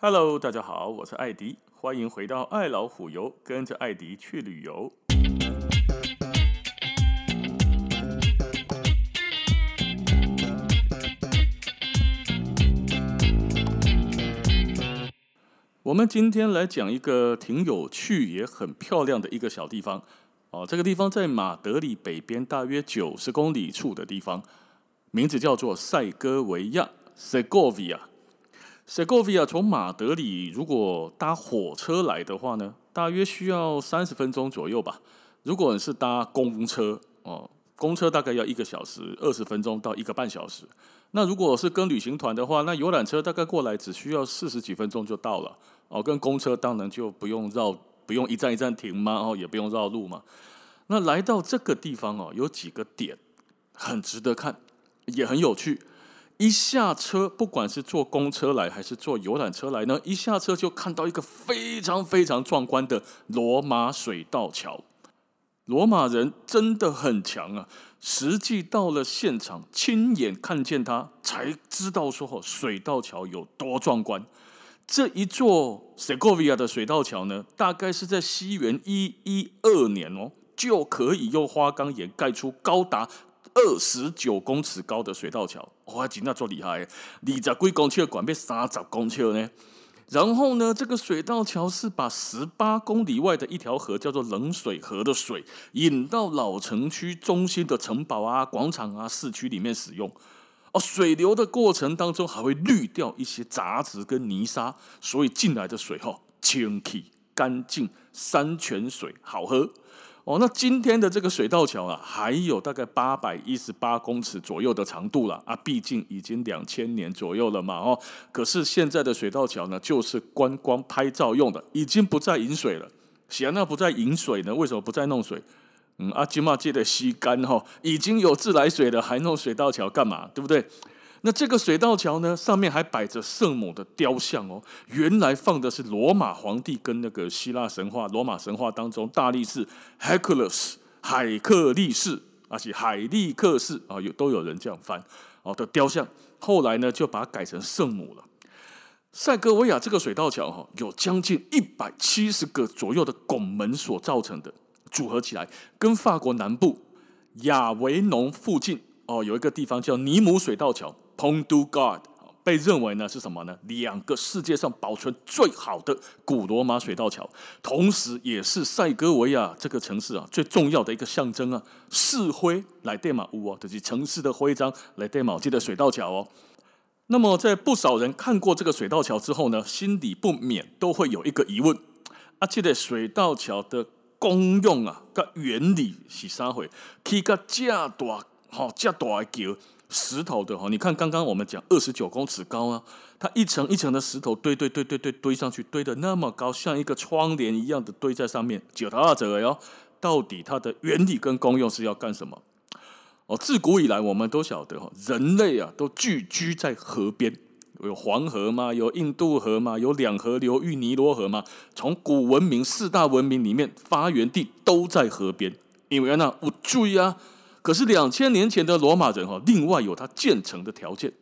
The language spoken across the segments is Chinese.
Hello，大家好，我是艾迪，欢迎回到爱老虎游，跟着艾迪去旅游。我们今天来讲一个挺有趣也很漂亮的一个小地方哦，这个地方在马德里北边大约九十公里处的地方，名字叫做塞戈维亚 （Segovia）。塞戈维亚从马德里如果搭火车来的话呢，大约需要三十分钟左右吧。如果你是搭公车哦，公车大概要一个小时二十分钟到一个半小时。那如果是跟旅行团的话，那游览车大概过来只需要四十几分钟就到了哦。跟公车当然就不用绕，不用一站一站停嘛，哦，也不用绕路嘛。那来到这个地方哦，有几个点很值得看，也很有趣。一下车，不管是坐公车来还是坐游览车来呢，一下车就看到一个非常非常壮观的罗马水道桥。罗马人真的很强啊！实际到了现场，亲眼看见它，才知道说水道桥有多壮观。这一座塞戈维亚的水道桥呢，大概是在西元一一二年哦，就可以用花岗岩盖出高达。二十九公尺高的水道桥，哇，真的做厉害！二十几公尺管被三十公尺呢。然后呢，这个水道桥是把十八公里外的一条河叫做冷水河的水引到老城区中心的城堡啊、广场啊、市区里面使用。哦，水流的过程当中还会滤掉一些杂质跟泥沙，所以进来的水哈清气干净，山泉水好喝。哦，那今天的这个水道桥啊，还有大概八百一十八公尺左右的长度了啊，毕竟已经两千年左右了嘛哦。可是现在的水道桥呢，就是观光拍照用的，已经不再引水了。显然不再引水呢？为什么不再弄水？嗯，阿基玛记得吸干哈，已经有自来水了，还弄水道桥干嘛？对不对？那这个水道桥呢，上面还摆着圣母的雕像哦。原来放的是罗马皇帝跟那个希腊神话、罗马神话当中大力士 Hercules 海克力士，而且海利克士啊，有都有人这样翻哦的雕像。后来呢，就把它改成圣母了。塞戈维亚这个水道桥哈，有将近一百七十个左右的拱门所造成的，组合起来，跟法国南部亚维农附近哦有一个地方叫尼姆水道桥。Pont du Gard 被认为呢是什么呢？两个世界上保存最好的古罗马水道桥，同时也是塞戈维亚这个城市啊最重要的一个象征啊。市徽来对马乌哦，就是城市的徽章来对马这个水道桥哦。那么在不少人看过这个水道桥之后呢，心里不免都会有一个疑问：啊，这个水道桥的功用啊，跟原理是啥会？起个这大好这大的桥。石头的哈，你看刚刚我们讲二十九公尺高啊，它一层一层的石头堆堆堆堆堆堆上去，堆的那么高，像一个窗帘一样的堆在上面，九头二者哟。到底它的原理跟功用是要干什么？哦，自古以来我们都晓得哈，人类啊都聚居在河边，有黄河嘛，有印度河嘛，有两河流域尼罗河嘛。从古文明四大文明里面发源地都在河边，因为那我注意啊。可是两千年前的罗马人哈，另外有他建成的条件，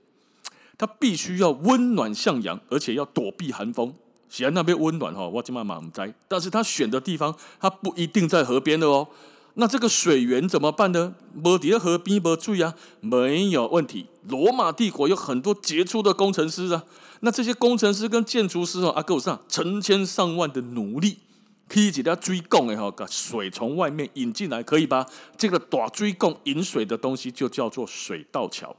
他必须要温暖向阳，而且要躲避寒风。显然那边温暖哈，我今晚满栽。但是他选的地方，他不一定在河边的哦。那这个水源怎么办呢？没在河边没注意啊，没有问题。罗马帝国有很多杰出的工程师啊，那这些工程师跟建筑师哦，阿够上成千上万的奴隶。可以给他追供哎哈，把水从外面引进来，可以吧？这个大追供引水的东西就叫做水道桥。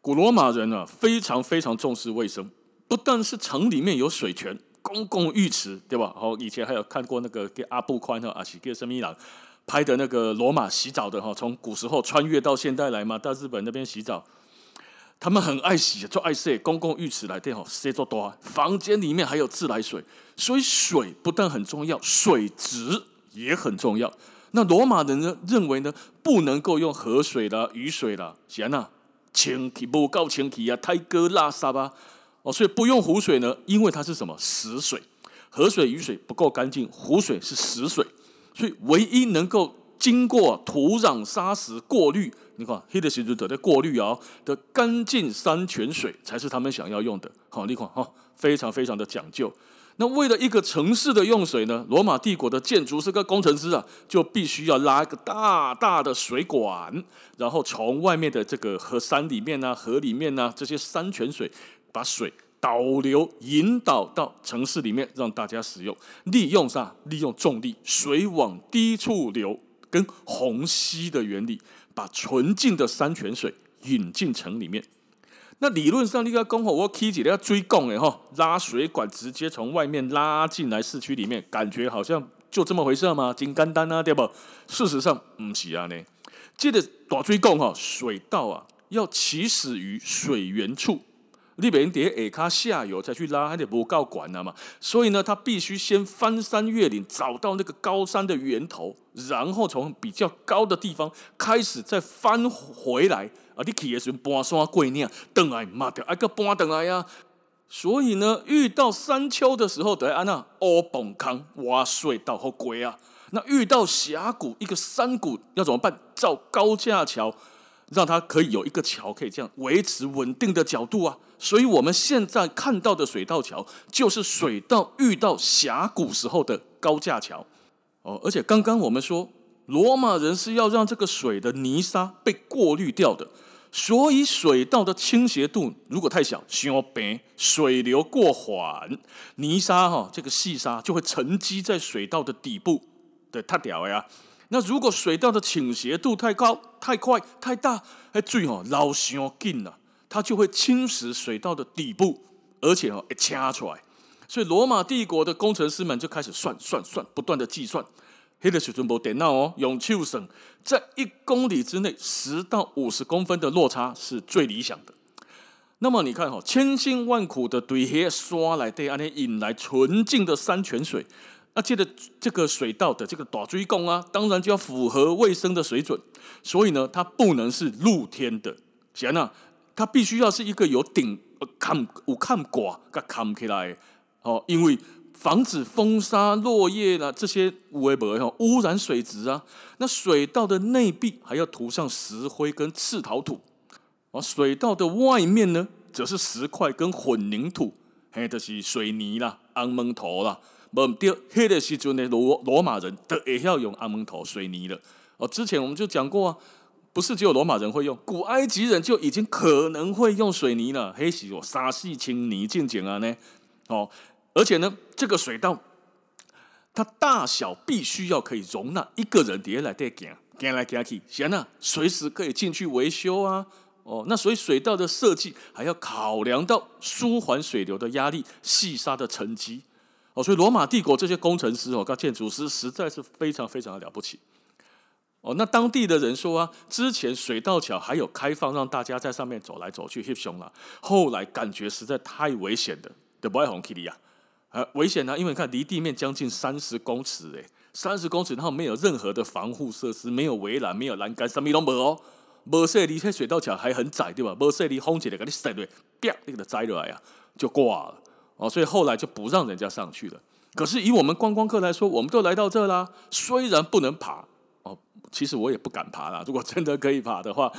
古罗马人啊，非常非常重视卫生，不但是城里面有水泉、公共浴池，对吧？好，以前还有看过那个给阿布宽和阿西给什米朗拍的那个罗马洗澡的哈，从古时候穿越到现代来嘛，到日本那边洗澡。他们很爱洗，就爱洗公共浴池来电好，洗做多。房间里面还有自来水，所以水不但很重要，水质也很重要。那罗马人呢认为呢，不能够用河水啦、雨水啦，行啊，清体不够清体啊，太哥拉撒吧。哦，所以不用湖水呢，因为它是什么死水，河水、雨水不够干净，湖水是死水，所以唯一能够经过土壤、沙石过滤。你看，黑的石头的过滤啊的干净山泉水才是他们想要用的。好，你看哈，非常非常的讲究。那为了一个城市的用水呢，罗马帝国的建筑师跟工程师啊，就必须要拉一个大大的水管，然后从外面的这个河山里面啊、河里面啊这些山泉水，把水导流引导到城市里面，让大家使用。利用啥？利用重力，水往低处流，跟虹吸的原理，把纯净的山泉水引进城里面。那理论上，你要讲好，我起起来要追供的哈，拉水管直接从外面拉进来市区里面，感觉好像就这么回事吗？金干单啊，对不？事实上不是啊呢。这个大追供哈，水稻啊要起始于水源处，你别在下卡下游再去拉，还得不够管了嘛。所以呢，他必须先翻山越岭，找到那个高山的源头，然后从比较高的地方开始再翻回来。啊！你去的时候搬山过岭，等来嘛，就挨个搬等来呀。所以呢，遇到山丘的时候，得按那挖崩坑、挖隧道和鬼啊。那遇到峡谷、一个山谷，要怎么办？造高架桥，让它可以有一个桥，可以这样维持稳定的角度啊。所以我们现在看到的水道桥，就是水道遇到峡谷时候的高架桥。哦，而且刚刚我们说，罗马人是要让这个水的泥沙被过滤掉的。所以水道的倾斜度如果太小，太平，水流过缓，泥沙哈，这个细沙就会沉积在水道的底部，对，太屌呀。那如果水道的倾斜度太高、太快、太大，哎，水哦流上紧了，它就会侵蚀水道的底部，而且哦，会掐出来。所以罗马帝国的工程师们就开始算算算，不断的计算。黑的水准部电脑哦，用手算，在一公里之内十到五十公分的落差是最理想的。那么你看哈，千辛万苦的堆些刷来对，安尼引来纯净的山泉水，那接着这个水道的这个大水管啊，当然就要符合卫生的水准，所以呢，它不能是露天的，行呢，它必须要是一个有顶、看有看挂、个看起来哦，因为。防止风沙、落叶啦，这些污为不污染水质啊。那水道的内壁还要涂上石灰跟赤陶土，而水道的外面呢，则是石块跟混凝土，嘿，就是水泥啦、安蒙头啦。不对，迄个时阵的罗罗马人都也要用红毛土、水泥了。哦，之前我们就讲过啊，不是只有。罗马人会用，古埃及人就已经可能会用水泥了。嘿，是有。沙细清泥进简啊呢，哦。而且呢，这个水道它大小必须要可以容纳一个人叠来叠去，行来行去，行啊，随时可以进去维修啊。哦，那所以水道的设计还要考量到舒缓水流的压力、细沙的沉积。哦，所以罗马帝国这些工程师哦，跟建筑师实在是非常非常的了不起。哦，那当地的人说啊，之前水道桥还有开放让大家在上面走来走去，翕相了。后来感觉实在太危险的，就不爱红 Kitty 啊。呃，危险呢、啊，因为你看离地面将近三十公尺，哎，三十公尺，然后没有任何的防护设施，没有围栏，没有栏杆，什么都没有，没设离开水道桥还很窄，对吧？没设离风起来给你塞对，啪，你给它摘下来呀，就挂了哦，所以后来就不让人家上去了。可是以我们观光客来说，我们都来到这啦，虽然不能爬。哦其实我也不敢爬啦。如果真的可以爬的话，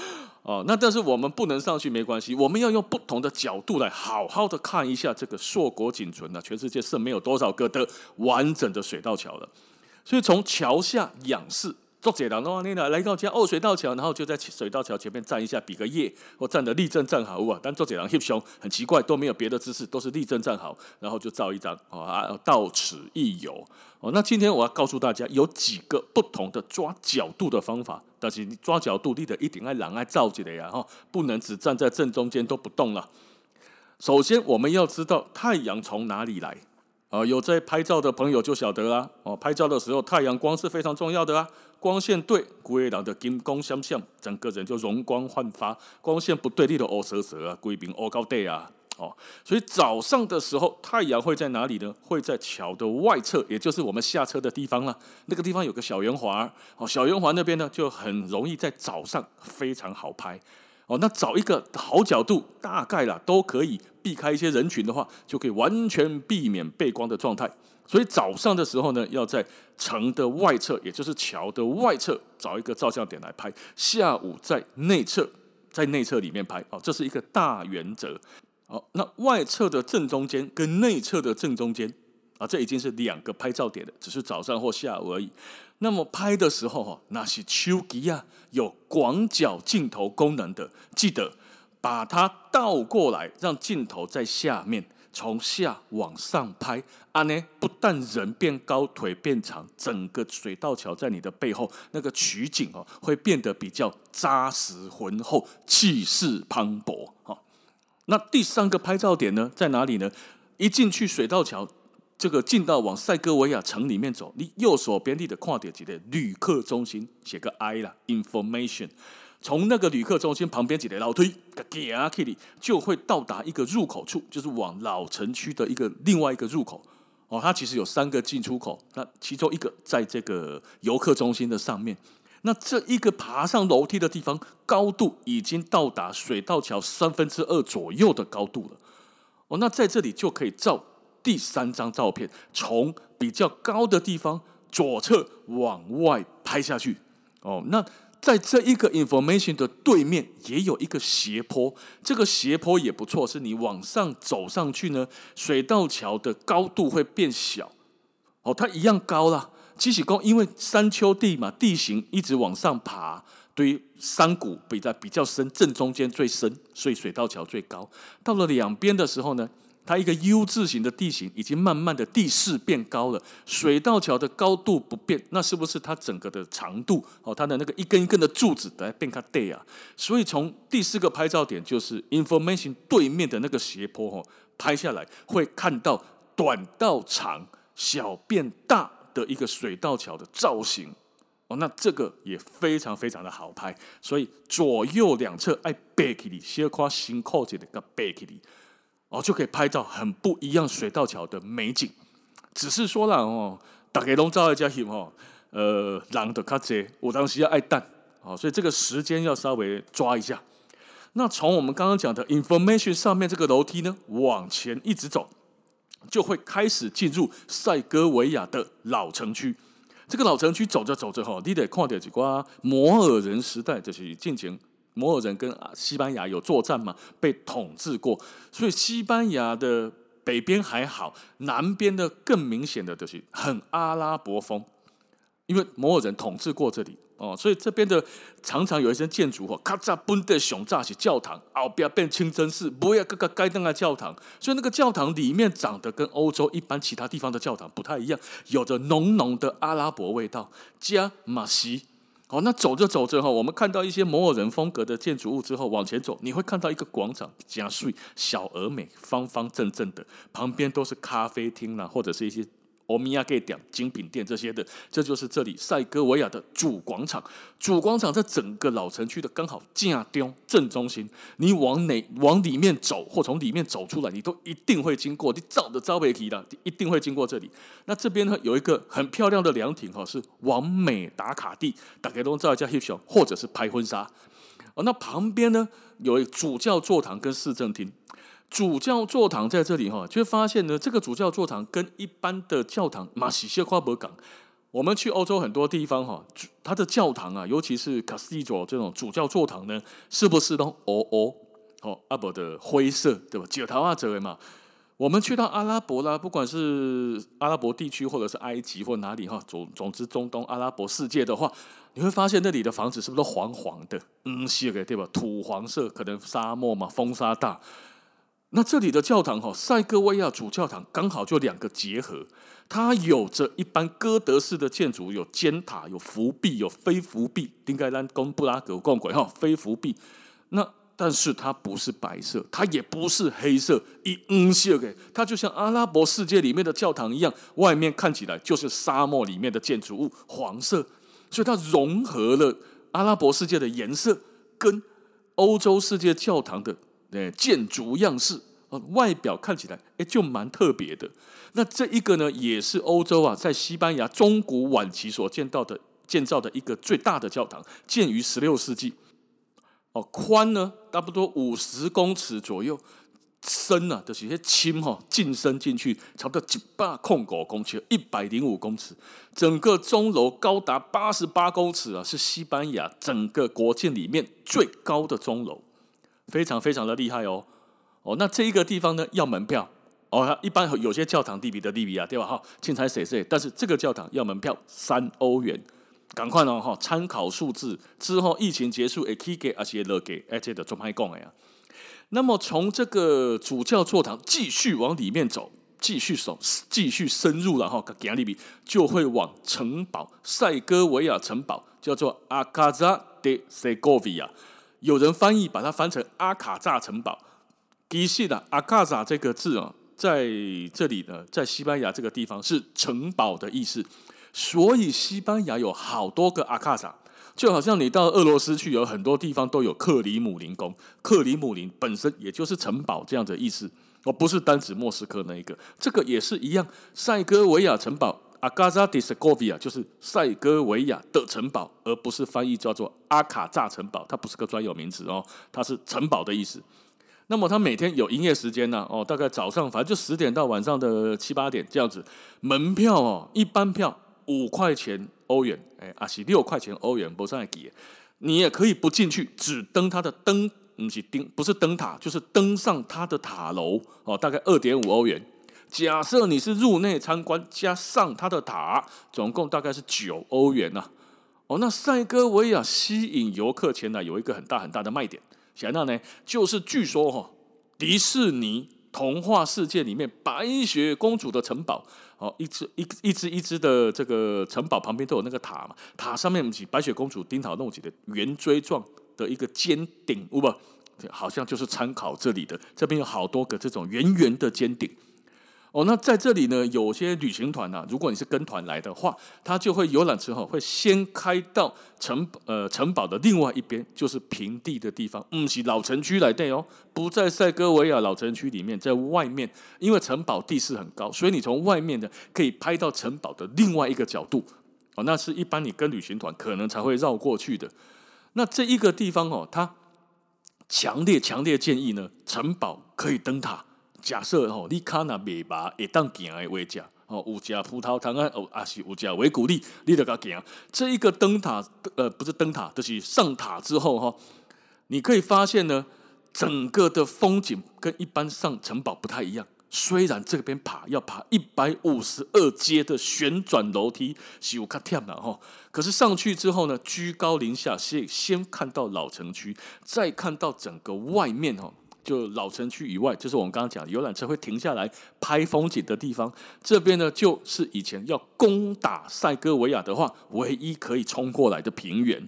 哦，那但是我们不能上去没关系，我们要用不同的角度来好好的看一下这个硕果仅存的，全世界剩没有多少个的完整的水道桥了。所以从桥下仰视。做解答的话，你来来到家哦，水道桥，然后就在水道桥前面站一下，比个耶，或站得立正站好啊。但做解答翕相很奇怪，都没有别的姿势，都是立正站好，然后就照一张啊，到此一游哦。那今天我要告诉大家，有几个不同的抓角度的方法，但是你抓角度，你得一定要人爱照起来呀哈，不能只站在正中间都不动了。首先，我们要知道太阳从哪里来。啊，有在拍照的朋友就晓得啦。哦，拍照的时候太阳光是非常重要的啊。光线对，规人的金光闪闪，整个人就容光焕发；光线不对，你就乌蛇蛇啊，贵宾乌高地啊。哦，所以早上的时候，太阳会在哪里呢？会在桥的外侧，也就是我们下车的地方了。那个地方有个小圆环，哦，小圆环那边呢，就很容易在早上非常好拍。哦，那找一个好角度，大概啦都可以避开一些人群的话，就可以完全避免背光的状态。所以早上的时候呢，要在城的外侧，也就是桥的外侧找一个照相点来拍；下午在内侧，在内侧里面拍。哦，这是一个大原则。哦，那外侧的正中间跟内侧的正中间啊，这已经是两个拍照点了，只是早上或下午而已。那么拍的时候哈，那是手机啊，有广角镜头功能的，记得把它倒过来，让镜头在下面，从下往上拍。啊呢，不但人变高，腿变长，整个水道桥在你的背后，那个取景哦，会变得比较扎实浑厚，气势磅礴哈。那第三个拍照点呢，在哪里呢？一进去水道桥，这个进到往塞戈维亚城里面走，你右手边立的跨点几的旅客中心，写个 I 啦，information。从那个旅客中心旁边几的楼梯，就会到达一个入口处，就是往老城区的一个另外一个入口。哦，它其实有三个进出口，那其中一个在这个游客中心的上面。那这一个爬上楼梯的地方，高度已经到达水道桥三分之二左右的高度了。哦，那在这里就可以照第三张照片，从比较高的地方左侧往外拍下去。哦，那在这一个 information 的对面也有一个斜坡，这个斜坡也不错，是你往上走上去呢，水道桥的高度会变小。哦，它一样高啦。七喜宫因为山丘地嘛，地形一直往上爬，对于山谷比在比较深，正中间最深，所以水道桥最高。到了两边的时候呢，它一个 U 字形的地形已经慢慢的地势变高了，水道桥的高度不变，那是不是它整个的长度哦，它的那个一根一根的柱子来变卡大啊？所以从第四个拍照点就是 information 对面的那个斜坡哦，拍下来会看到短到长，小变大。的一个水道桥的造型哦，那这个也非常非常的好拍，所以左右两侧爱背起你，斜跨新扣子的个背起你哦，就可以拍到很不一样水道桥的美景。只是说了哦，大家拢照一家戏哦，呃，人的卡这，我当时要爱蛋哦，所以这个时间要稍微抓一下。那从我们刚刚讲的 information 上面这个楼梯呢，往前一直走。就会开始进入塞戈维亚的老城区。这个老城区走着走着哈，你得看点几挂摩尔人时代，就是进前摩尔人跟西班牙有作战嘛，被统治过，所以西班牙的北边还好，南边的更明显的就是很阿拉伯风，因为摩尔人统治过这里。哦，所以这边的常常有一些建筑哈，咔嚓崩的雄炸起教堂，后边变清真寺，不要各个该登的教堂，所以那个教堂里面长得跟欧洲一般其他地方的教堂不太一样，有着浓浓的阿拉伯味道，加马西。哦，那走着走着哈，我们看到一些摩尔人风格的建筑物之后，往前走，你会看到一个广场，加税小而美，方方正正的，旁边都是咖啡厅啦，或者是一些。欧米亚给点精品店这些的，这就是这里塞戈维亚的主广场。主广场在整个老城区的刚好正中正中心。你往哪往里面走，或从里面走出来，你都一定会经过。你照着招北提的，一定会经过这里。那这边呢，有一个很漂亮的凉亭哈，是完美打卡地，大家都照一下翕相，或者是拍婚纱。哦，那旁边呢，有主教座堂跟市政厅。主教座堂在这里哈，就会发现呢，这个主教座堂跟一般的教堂马西谢夸伯港，我们去欧洲很多地方哈，它的教堂啊，尤其是卡斯蒂佐这种主教座堂呢，是不是都哦哦哦阿伯的灰色对吧？九桃啊这位嘛，我们去到阿拉伯啦，不管是阿拉伯地区或者是埃及或哪里哈，总总之中东阿拉伯世界的话，你会发现那里的房子是不是都黄黄的？嗯，是的对吧？土黄色，可能沙漠嘛，风沙大。那这里的教堂哈，塞戈维亚主教堂刚好就两个结合，它有着一般哥德式的建筑，有尖塔，有伏壁，有非伏壁，丁盖兰宫布拉格共轨哈，非伏壁。那但是它不是白色，它也不是黑色，一嗯色给它就像阿拉伯世界里面的教堂一样，外面看起来就是沙漠里面的建筑物，黄色，所以它融合了阿拉伯世界的颜色跟欧洲世界教堂的。诶，建筑样式外表看起来诶就蛮特别的。那这一个呢，也是欧洲啊，在西班牙中古晚期所见到的建造的一个最大的教堂，建于十六世纪。哦，宽呢，差不多五十公尺左右，深呢、啊，就是些深哈，进深进去，差不多一百空五公尺，一百零五公尺。整个钟楼高达八十八公尺啊，是西班牙整个国境里面最高的钟楼。非常非常的厉害哦，哦，那这一个地方呢要门票哦，一般有些教堂地比的地比啊，对吧？哈，青菜谁谁，但是这个教堂要门票三欧元，赶快哦哈，参考数字之后疫情结束，也可以给而且乐给，而且的做派讲的呀。那么从这个主教座堂继续往里面走，继续走，继续深入了哈，加利比就会往城堡塞戈维亚城堡，叫做阿卡扎德塞戈维亚，有人翻译把它翻成阿卡扎城堡。其实的阿卡扎这个字啊，在这里呢，在西班牙这个地方是城堡的意思，所以西班牙有好多个阿卡扎。就好像你到俄罗斯去，有很多地方都有克里姆林宫。克里姆林本身也就是城堡这样的意思，而不是单指莫斯科那一个。这个也是一样，塞戈维亚城堡阿卡扎迪塞戈维亚就是塞戈维亚的城堡，而不是翻译叫做阿卡扎城堡，它不是个专有名词哦，它是城堡的意思。那么它每天有营业时间呢？哦，大概早上反正就十点到晚上的七八点这样子。门票哦，一般票五块钱。欧元，哎，啊是六块钱欧元，不算贵。你也可以不进去，只登它的灯，不是登，不是灯塔，就是登上它的塔楼哦，大概二点五欧元。假设你是入内参观加上它的塔，总共大概是九欧元呐。哦，那塞戈维亚吸引游客前来有一个很大很大的卖点，想到呢，就是据说哈，迪士尼。童话世界里面，白雪公主的城堡，哦，一只一一只一只的这个城堡旁边都有那个塔嘛，塔上面是白雪公主钉塔弄起的圆锥状的一个尖顶，不，好像就是参考这里的，这边有好多个这种圆圆的尖顶。哦，那在这里呢，有些旅行团啊，如果你是跟团来的话，他就会游览之后会先开到城呃城堡的另外一边，就是平地的地方，嗯，是老城区来的哦，不在塞戈维亚老城区里面，在外面，因为城堡地势很高，所以你从外面的可以拍到城堡的另外一个角度。哦，那是一般你跟旅行团可能才会绕过去的。那这一个地方哦，他强烈强烈建议呢，城堡可以登塔。假设吼，你卡那尾巴会当行的位置，哦，有食葡萄糖啊，哦，还是有食维古力，你得个行。这一个灯塔，呃，不是灯塔，就是上塔之后哈，你可以发现呢，整个的风景跟一般上城堡不太一样。虽然这边爬要爬一百五十二阶的旋转楼梯，是有较忝啦吼，可是上去之后呢，居高临下，先先看到老城区，再看到整个外面哈。就老城区以外，就是我们刚刚讲游览车会停下来拍风景的地方。这边呢，就是以前要攻打塞戈维亚的话，唯一可以冲过来的平原。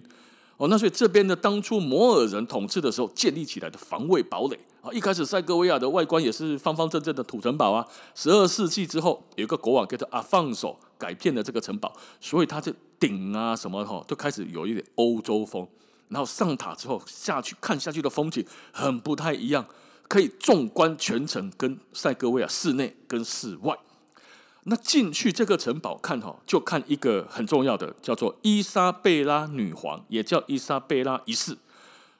哦，那所以这边呢，当初摩尔人统治的时候建立起来的防卫堡垒啊，一开始塞戈维亚的外观也是方方正正的土城堡啊。十二世纪之后，有一个国王叫做阿方索改变了这个城堡，所以它这顶啊什么哈，就开始有一点欧洲风。然后上塔之后下去看下去的风景很不太一样，可以纵观全城跟塞戈维亚室内跟室外。那进去这个城堡看哈，就看一个很重要的叫做伊莎贝拉女皇，也叫伊莎贝拉一世。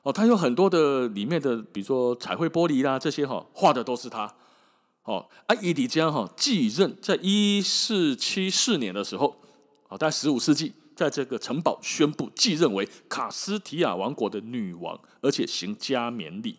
哦，它有很多的里面的，比如说彩绘玻璃啦这些哈，画的都是他。哦，啊，伊迪加哈继任在一四七四年的时候，哦，大概十五世纪。在这个城堡宣布继任为卡斯提亚王国的女王，而且行加冕礼。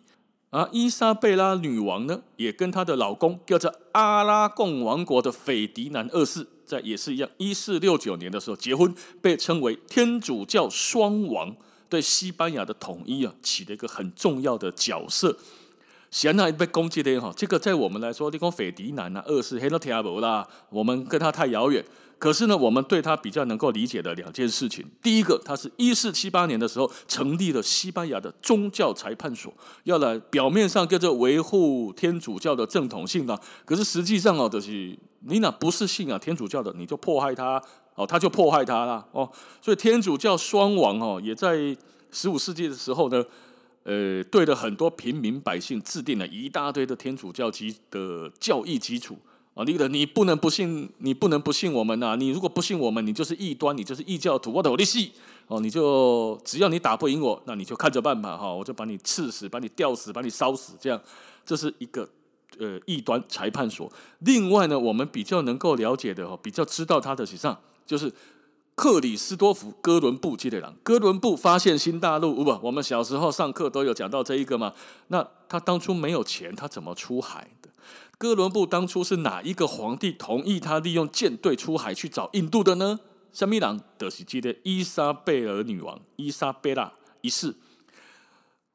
而伊莎贝拉女王呢，也跟她的老公叫做阿拉贡王国的斐迪南二世，在也是一样，一四六九年的时候结婚，被称为天主教双王，对西班牙的统一啊起了一个很重要的角色。现在被攻击的哈，这个在我们来说，你讲斐迪南啊二世黑了天不啦，我们跟他太遥远。可是呢，我们对他比较能够理解的两件事情，第一个，他是一四七八年的时候成立了西班牙的宗教裁判所，要来表面上叫做维护天主教的正统性啊，可是实际上哦，就是你那不是信啊天主教的，你就迫害他哦，他就迫害他啦哦，所以天主教双王哦，也在十五世纪的时候呢，呃，对了很多平民百姓制定了一大堆的天主教基的教义基础。啊，你个你不能不信，你不能不信我们呐、你如果不信我们，你就是异端，你就是异教徒。我的我的戏哦，你就只要你打不赢我，那你就看着办吧哈！我就把你刺死，把你吊死，把你烧死，这样这是一个呃异端裁判所。另外呢，我们比较能够了解的哈，比较知道他的实际上就是克里斯多夫·哥伦布基列郎，哥伦布发现新大陆，不，我们小时候上课都有讲到这一个嘛。那他当初没有钱，他怎么出海的？哥伦布当初是哪一个皇帝同意他利用舰队出海去找印度的呢？什么人？德西基的伊莎贝尔女王，伊莎贝拉一世。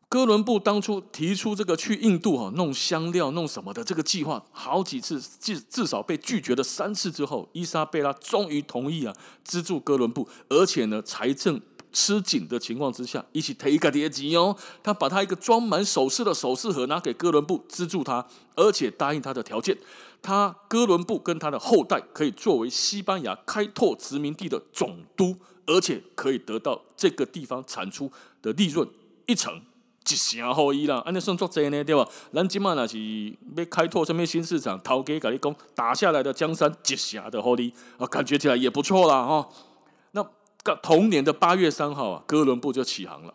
哥伦布当初提出这个去印度哈弄香料弄什么的这个计划，好几次至至少被拒绝了三次之后，伊莎贝拉终于同意啊资助哥伦布，而且呢财政吃紧的情况之下，一起提一个叠级哦，他把他一个装满首饰的首饰盒拿给哥伦布资助他，而且答应他的条件，他哥伦布跟他的后代可以作为西班牙开拓殖民地的总督，而且可以得到这个地方产出的利润一成。一成好伊啦，安尼算作贼呢，对吧？咱今嘛那是要开拓什么新市场，头家跟你讲，打下来的江山一成的好哩，啊，感觉起来也不错啦，哈。那同年的八月三号啊，哥伦布就起航了。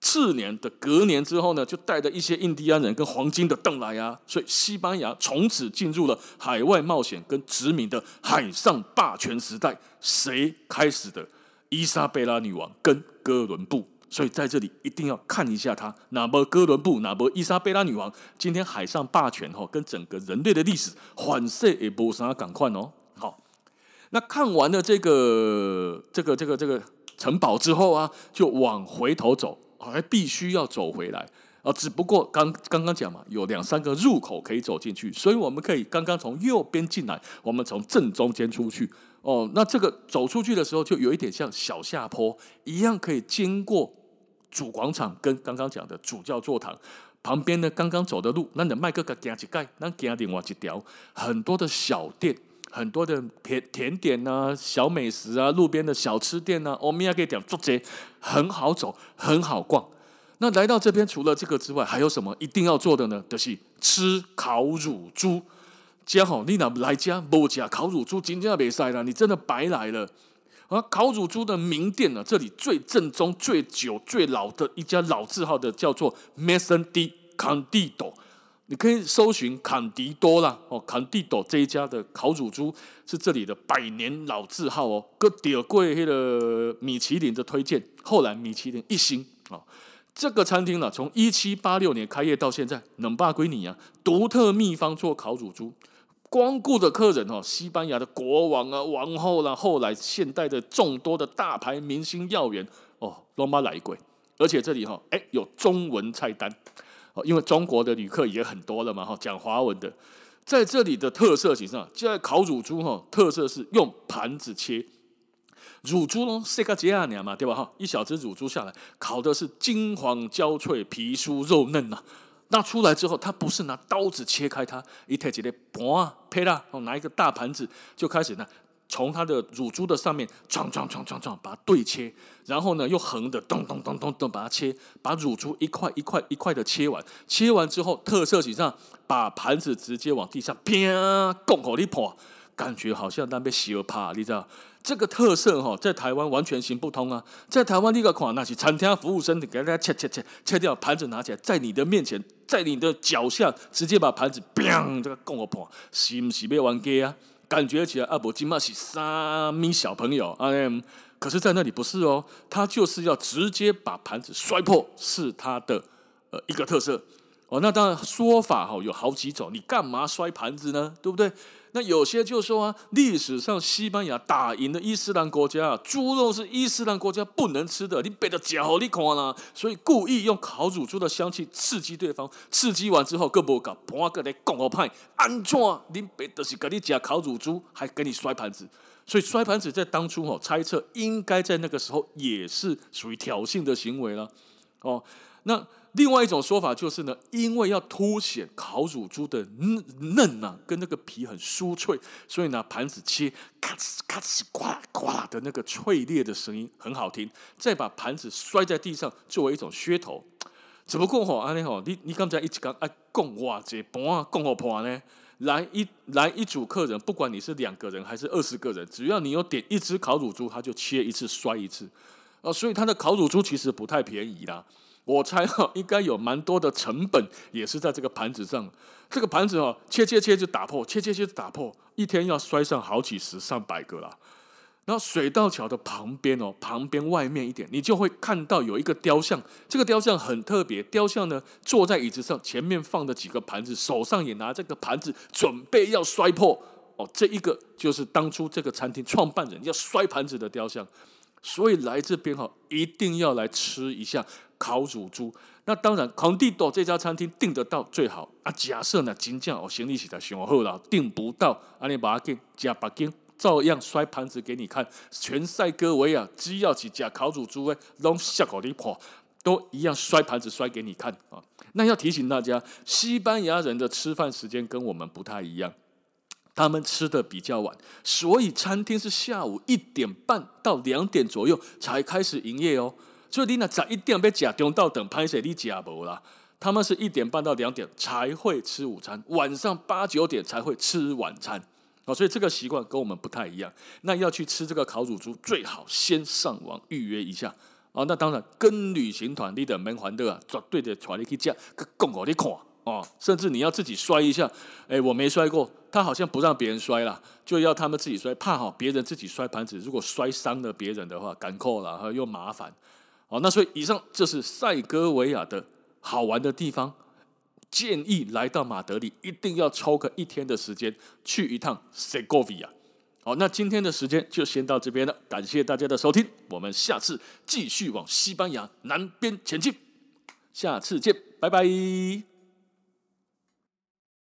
次年的隔年之后呢，就带着一些印第安人跟黄金的邓来啊，所以西班牙从此进入了海外冒险跟殖民的海上霸权时代。谁开始的？伊莎贝拉女王跟哥伦布。所以在这里一定要看一下它，哪波哥伦布，哪波伊莎贝拉女王，今天海上霸权哈，跟整个人类的历史反射也不啥赶快哦。好，那看完了这个这个这个这个城堡之后啊，就往回头走，还必须要走回来啊。只不过刚刚刚讲嘛，有两三个入口可以走进去，所以我们可以刚刚从右边进来，我们从正中间出去哦。那这个走出去的时候，就有一点像小下坡一样，可以经过。主广场跟刚刚讲的主教座堂旁边呢，刚刚走的路，那你迈个个加几盖，那加另外一条，很多的小店，很多的甜甜点啊，小美食啊，路边的小吃店啊，欧米亚给点做这很好走，很好逛。那来到这边，除了这个之外，还有什么一定要做的呢？就是吃烤乳猪。家好，你哪来家不加烤乳猪，今天要比赛了，你真的白来了。而烤乳猪的名店呢，这里最正宗、最久、最老的一家老字号的叫做 Maison de Candido，你可以搜寻坎迪多啦。哦，坎迪多这一家的烤乳猪是这里的百年老字号哦，个点贵黑的米其林的推荐，后来米其林一星啊。这个餐厅呢，从一七八六年开业到现在，能霸归你啊，独特秘方做烤乳猪。光顾的客人哦，西班牙的国王啊、王后啦，后来现代的众多的大牌明星要员哦，罗马来贵，而且这里哈，哎，有中文菜单哦，因为中国的旅客也很多了嘛哈，讲华文的，在这里的特色其实上，就在烤乳猪哈，特色是用盘子切乳猪喽，塞个吉亚尼嘛，对吧哈？一小只乳猪下来，烤的是金黄焦脆，皮酥肉嫩呐。那出来之后，他不是拿刀子切开它，一抬起来，嘣，呸啦，拿一个大盘子就开始呢，从它的乳猪的上面撞撞撞撞撞，把它对切，然后呢又横的咚咚咚咚咚把它切，把乳猪一块一块一块的切完，切完之后特色是这样，把盘子直接往地上啪，拱口一破，感觉好像那边洗了趴，你知道？这个特色哈，在台湾完全行不通啊！在台湾，你个款那是餐厅服务生，你给大家切切切切掉盘子，拿起来，在你的面前，在你的脚下，直接把盘子砰，这个拱个破，是不是被玩过啊？感觉起来阿伯金马是三米小朋友啊！可是，在那里不是哦，他就是要直接把盘子摔破，是他的呃一个特色哦。那当然说法哈有好几种，你干嘛摔盘子呢？对不对？那有些就说啊，历史上西班牙打赢了伊斯兰国家，猪肉是伊斯兰国家不能吃的，你别的脚你看啦，所以故意用烤乳猪的香气刺激对方，刺激完之后，各不搞，盘个来讲个派，安怎你别的是给你夹烤乳猪，还给你摔盘子，所以摔盘子在当初哦，猜测应该在那个时候也是属于挑衅的行为了，哦，那。另外一种说法就是呢，因为要凸显烤乳猪的嫩嫩啊，跟那个皮很酥脆，所以呢，盘子切咔哧咔哧呱呱的那个脆裂的声音很好听。再把盘子摔在地上作为一种噱头。只不过吼，安尼吼，你你刚才一直讲哎，共哇这盘啊，共好盘呢？来一来一组客人，不管你是两个人还是二十个人，只要你有点一只烤乳猪，他就切一次摔一次。啊，所以他的烤乳猪其实不太便宜啦。我猜哈，应该有蛮多的成本，也是在这个盘子上。这个盘子哦，切切切就打破，切切切就打破，一天要摔上好几十上百个啦。然后水道桥的旁边哦，旁边外面一点，你就会看到有一个雕像。这个雕像很特别，雕像呢坐在椅子上，前面放着几个盘子，手上也拿这个盘子，准备要摔破。哦，这一个就是当初这个餐厅创办人要摔盘子的雕像。所以来这边哈，一定要来吃一下烤乳猪。那当然，康帝多这家餐厅订得到最好啊。假设呢，金匠哦，行李实在雄厚了，订不到，阿你把它给加把金。照样摔盘子给你看，全塞哥维亚只要几家烤乳猪诶，拢吓狗你跑，都一样摔盘子摔给你看啊！那要提醒大家，西班牙人的吃饭时间跟我们不太一样，他们吃的比较晚，所以餐厅是下午一点半到两点左右才开始营业哦。所以你那早一点被假中到等拍谁你假不啦？他们是一点半到两点才会吃午餐，晚上八九点才会吃晚餐。所以这个习惯跟我们不太一样。那要去吃这个烤乳猪，最好先上网预约一下啊。那当然，跟旅行团你的门环的啊，绝对的传你去讲，更好你看哦。甚至你要自己摔一下，哎，我没摔过，他好像不让别人摔了，就要他们自己摔，怕好别人自己摔盘子，如果摔伤了别人的话，赶扣了又麻烦。哦，那所以以上就是塞戈维亚的好玩的地方。建议来到马德里，一定要抽个一天的时间去一趟塞戈维亚。好，那今天的时间就先到这边了，感谢大家的收听，我们下次继续往西班牙南边前进，下次见，拜拜。